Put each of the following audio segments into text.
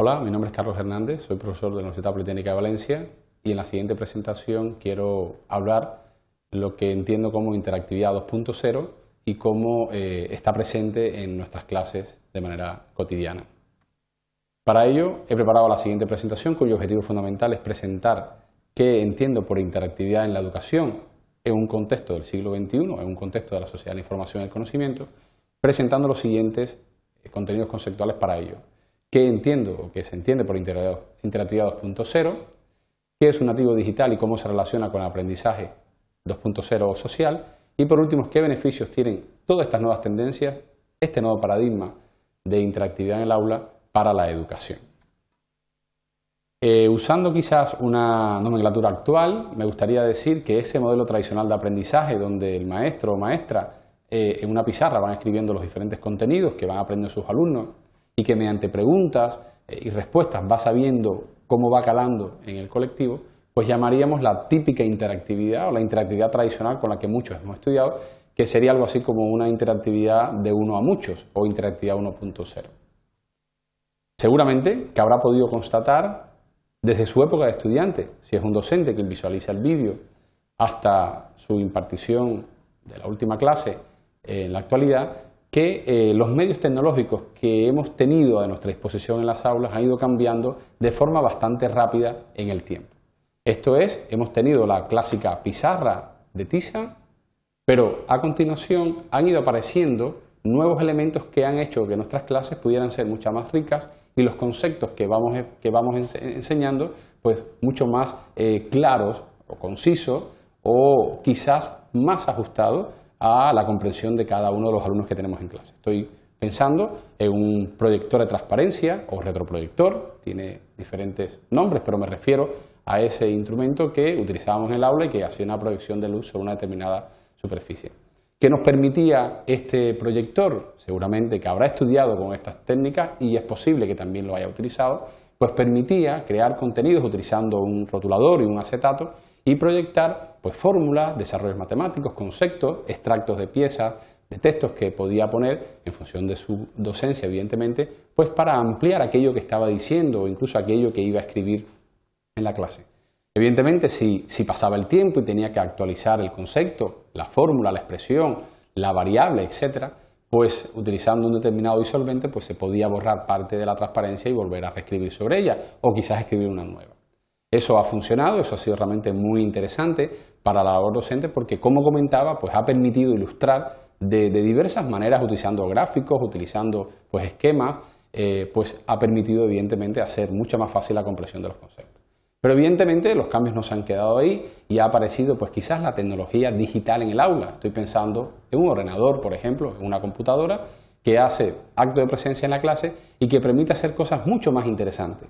Hola, mi nombre es Carlos Hernández, soy profesor de la Universidad Politécnica de Valencia y en la siguiente presentación quiero hablar lo que entiendo como interactividad 2.0 y cómo eh, está presente en nuestras clases de manera cotidiana. Para ello he preparado la siguiente presentación cuyo objetivo fundamental es presentar qué entiendo por interactividad en la educación en un contexto del siglo XXI, en un contexto de la sociedad de la información y el conocimiento, presentando los siguientes eh, contenidos conceptuales para ello. ¿Qué entiendo o qué se entiende por interactividad 2.0? ¿Qué es un nativo digital y cómo se relaciona con el aprendizaje 2.0 social? Y por último, ¿qué beneficios tienen todas estas nuevas tendencias, este nuevo paradigma de interactividad en el aula para la educación? Eh, usando quizás una nomenclatura actual, me gustaría decir que ese modelo tradicional de aprendizaje, donde el maestro o maestra eh, en una pizarra van escribiendo los diferentes contenidos que van aprendiendo sus alumnos y que mediante preguntas eh, y respuestas va sabiendo cómo va calando en el colectivo, pues llamaríamos la típica interactividad o la interactividad tradicional con la que muchos hemos estudiado, que sería algo así como una interactividad de uno a muchos o interactividad 1.0. Seguramente que habrá podido constatar desde su época de estudiante, si es un docente que visualiza el vídeo, hasta su impartición de la última clase en la actualidad, que eh, los medios tecnológicos que hemos tenido a nuestra disposición en las aulas han ido cambiando de forma bastante rápida en el tiempo. Esto es, hemos tenido la clásica pizarra de tiza, pero a continuación han ido apareciendo nuevos elementos que han hecho que nuestras clases pudieran ser mucho más ricas y los conceptos que vamos, que vamos enseñando, pues mucho más eh, claros o concisos o quizás más ajustados a la comprensión de cada uno de los alumnos que tenemos en clase. Estoy pensando en un proyector de transparencia o retroproyector, tiene diferentes nombres, pero me refiero a ese instrumento que utilizábamos en el aula y que hacía una proyección de luz sobre una determinada superficie. ¿Qué nos permitía este proyector? Seguramente que habrá estudiado con estas técnicas y es posible que también lo haya utilizado, pues permitía crear contenidos utilizando un rotulador y un acetato y proyectar pues, fórmulas, desarrollos matemáticos, conceptos, extractos de piezas, de textos que podía poner en función de su docencia, evidentemente, pues para ampliar aquello que estaba diciendo o incluso aquello que iba a escribir en la clase. Evidentemente, si, pasaba el tiempo y tenía que actualizar el concepto, la fórmula, la expresión, la variable, etcétera, pues utilizando un determinado disolvente, pues se podía borrar parte de la transparencia y volver a reescribir sobre ella, o quizás escribir una nueva. Eso ha funcionado, eso ha sido realmente muy interesante para la labor docente porque, como comentaba, pues ha permitido ilustrar de, diversas maneras, utilizando gráficos, utilizando pues, esquemas, eh, pues ha permitido evidentemente hacer mucho más fácil la comprensión de los conceptos. Pero evidentemente los cambios no se han quedado ahí y ha aparecido pues quizás la tecnología digital en el aula. Estoy pensando en un ordenador, por ejemplo, en una computadora que hace acto de presencia en la clase y que permite hacer cosas mucho más interesantes.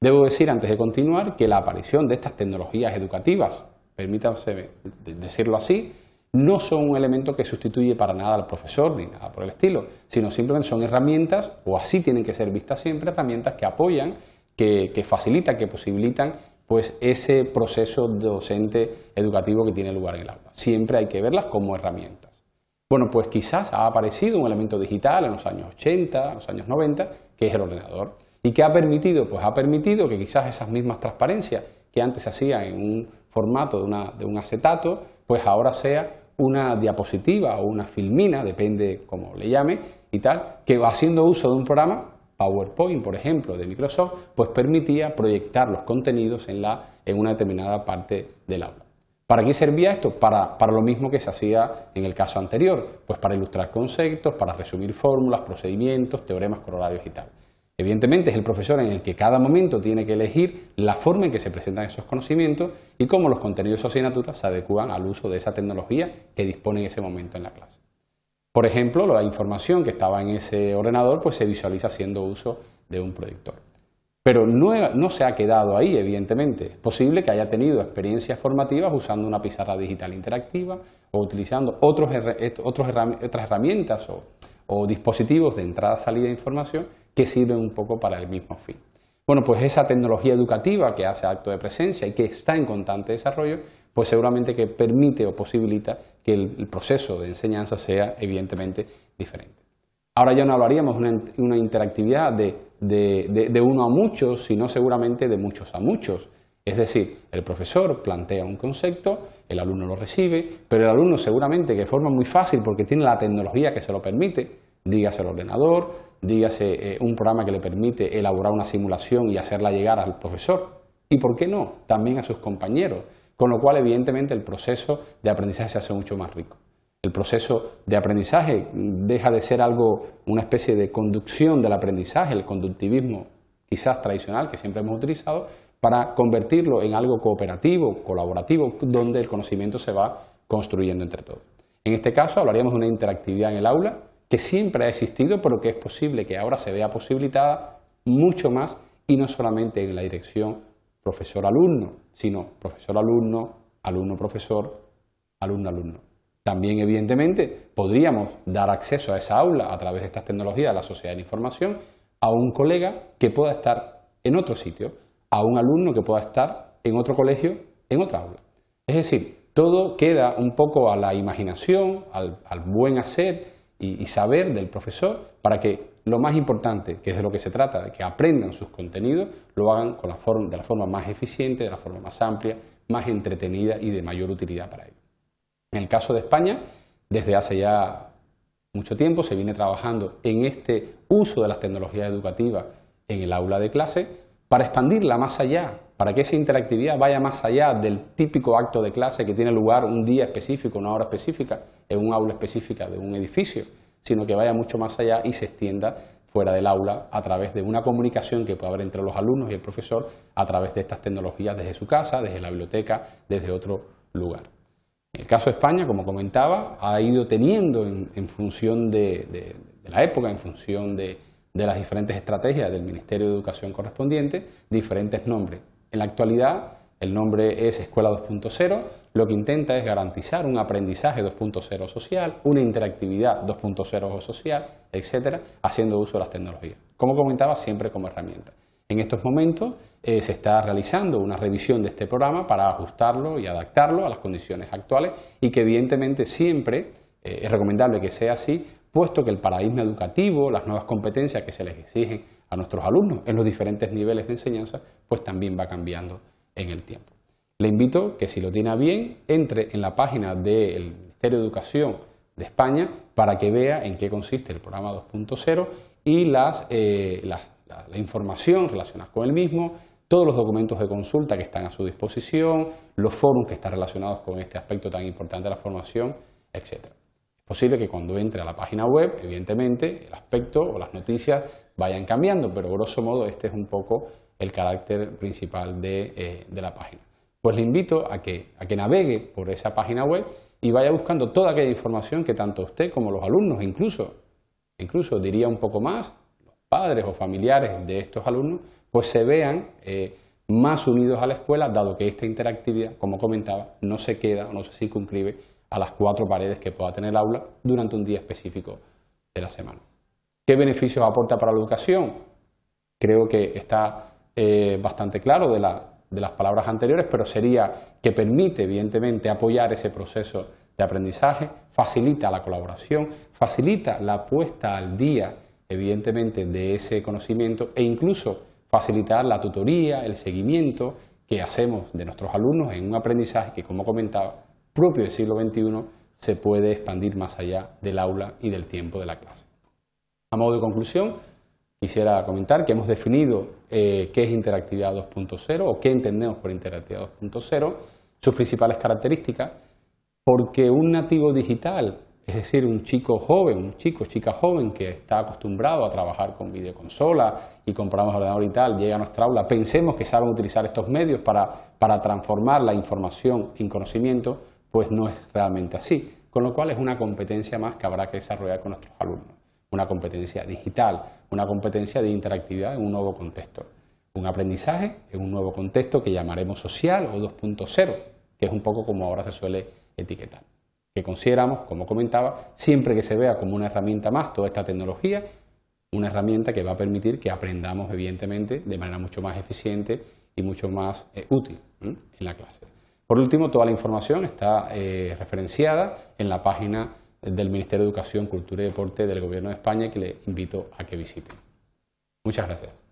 Debo decir antes de continuar que la aparición de estas tecnologías educativas, permítanse decirlo así, no son un elemento que sustituye para nada al profesor ni nada por el estilo, sino simplemente son herramientas, o así tienen que ser vistas siempre, herramientas que apoyan que, facilitan, que posibilitan pues ese proceso docente educativo que tiene lugar en el aula. Siempre hay que verlas como herramientas. Bueno, pues quizás ha aparecido un elemento digital en los años 80, en los años 90, que es el ordenador. ¿Y qué ha permitido? Pues ha permitido que quizás esas mismas transparencias que antes se hacían en un formato de, de un acetato, pues ahora sea una diapositiva o una filmina, depende cómo le llame y tal, que haciendo uso de un programa PowerPoint, por ejemplo, de Microsoft, pues permitía proyectar los contenidos en, la, en una determinada parte del aula. ¿Para qué servía esto? Para, para, lo mismo que se hacía en el caso anterior, pues para ilustrar conceptos, para resumir fórmulas, procedimientos, teoremas, corolarios y tal. Evidentemente es el profesor en el que cada momento tiene que elegir la forma en que se presentan esos conocimientos y cómo los contenidos de su asignatura se adecúan al uso de esa tecnología que dispone en ese momento en la clase. Por ejemplo, la información que estaba en ese ordenador pues se visualiza haciendo uso de un proyector. Pero no, se ha quedado ahí, evidentemente. Es posible que haya tenido experiencias formativas usando una pizarra digital interactiva o utilizando otros, otras herramientas o, o dispositivos de entrada-salida de información que sirven un poco para el mismo fin. Bueno, pues esa tecnología educativa que hace acto de presencia y que está en constante desarrollo, pues seguramente que permite o posibilita que el, proceso de enseñanza sea evidentemente diferente. Ahora ya no hablaríamos de una, interactividad de, uno a muchos, sino seguramente de muchos a muchos. Es decir, el profesor plantea un concepto, el alumno lo recibe, pero el alumno seguramente que de forma muy fácil porque tiene la tecnología que se lo permite, dígase el ordenador, dígase eh, un programa que le permite elaborar una simulación y hacerla llegar al profesor. Y por qué no, también a sus compañeros. Con lo cual, evidentemente, el proceso de aprendizaje se hace mucho más rico. El proceso de aprendizaje deja de ser algo, una especie de conducción del aprendizaje, el conductivismo quizás tradicional que siempre hemos utilizado, para convertirlo en algo cooperativo, colaborativo, donde el conocimiento se va construyendo entre todos. En este caso hablaríamos de una interactividad en el aula que siempre ha existido, pero que es posible que ahora se vea posibilitada mucho más y no solamente en la dirección profesor-alumno, sino profesor-alumno, alumno-profesor, alumno-alumno. También, evidentemente, podríamos dar acceso a esa aula a través de estas tecnologías de la sociedad de la información a un colega que pueda estar en otro sitio, a un alumno que pueda estar en otro colegio, en otra aula. Es decir, todo queda un poco a la imaginación, al, buen hacer y, saber del profesor para que lo más importante, que es de lo que se trata, de que aprendan sus contenidos, lo hagan con la forma, de la forma más eficiente, de la forma más amplia, más entretenida y de mayor utilidad para ellos. En el caso de España, desde hace ya mucho tiempo se viene trabajando en este uso de las tecnologías educativas en el aula de clase para expandirla más allá, para que esa interactividad vaya más allá del típico acto de clase que tiene lugar un día específico, una hora específica, en un aula específica de un edificio, sino que vaya mucho más allá y se extienda fuera del aula a través de una comunicación que puede haber entre los alumnos y el profesor a través de estas tecnologías desde su casa, desde la biblioteca, desde otro lugar. En el caso de España, como comentaba, ha ido teniendo en, función de, la época, en función de, las diferentes estrategias del Ministerio de Educación correspondiente, diferentes nombres. En la actualidad, el nombre es Escuela 2.0, lo que intenta es garantizar un aprendizaje 2.0 social, una interactividad 2.0 social, etcétera, haciendo uso de las tecnologías. Como comentaba, siempre como herramienta. En estos momentos eh, se está realizando una revisión de este programa para ajustarlo y adaptarlo a las condiciones actuales y que evidentemente siempre eh, es recomendable que sea así, puesto que el paradigma educativo, las nuevas competencias que se les exigen a nuestros alumnos en los diferentes niveles de enseñanza, pues también va cambiando en el tiempo. Le invito que si lo tiene bien, entre en la página del Ministerio de Educación de España para que vea en qué consiste el programa 2.0 y las, eh, las la, información relacionada con el mismo, todos los documentos de consulta que están a su disposición, los foros que están relacionados con este aspecto tan importante de la formación, etc. Posible que cuando entre a la página web, evidentemente, el aspecto o las noticias vayan cambiando, pero grosso modo este es un poco el carácter principal de, eh, la página. Pues le invito a que, navegue por esa página web y vaya buscando toda aquella información que tanto usted como los alumnos, incluso, incluso diría un poco más, padres o familiares de estos alumnos pues se vean eh, más unidos a la escuela, dado que esta interactividad, como comentaba, no se queda o no se circunscribe a las cuatro paredes que pueda tener el aula durante un día específico de la semana. ¿Qué beneficios aporta para la educación? Creo que está eh, bastante claro de, de las palabras anteriores, pero sería que permite, evidentemente, apoyar ese proceso de aprendizaje, facilita la colaboración, facilita la puesta al día evidentemente, de ese conocimiento e incluso facilitar la tutoría, el seguimiento que hacemos de nuestros alumnos en un aprendizaje que, como comentaba, propio del siglo XXI, se puede expandir más allá del aula y del tiempo de la clase. A modo de conclusión, quisiera comentar que hemos definido eh, qué es interactividad 2.0 o qué entendemos por interactividad 2.0, sus principales características, porque un nativo digital es decir, un chico joven, un chico, chica joven que está acostumbrado a trabajar con videoconsola y de ordenador y tal, llega a nuestra aula, pensemos que saben utilizar estos medios para, para transformar la información en conocimiento, pues no es realmente así. Con lo cual es una competencia más que habrá que desarrollar con nuestros alumnos. Una competencia digital, una competencia de interactividad en un nuevo contexto. Un aprendizaje en un nuevo contexto que llamaremos social o 2.0, que es un poco como ahora se suele etiquetar que consideramos, como comentaba, siempre que se vea como una herramienta más toda esta tecnología, una herramienta que va a permitir que aprendamos, evidentemente, de manera mucho más eficiente y mucho más eh, útil en la clase. Por último, toda la información está eh, referenciada en la página del Ministerio de Educación, Cultura y Deporte del Gobierno de España que le invito a que visiten. Muchas gracias.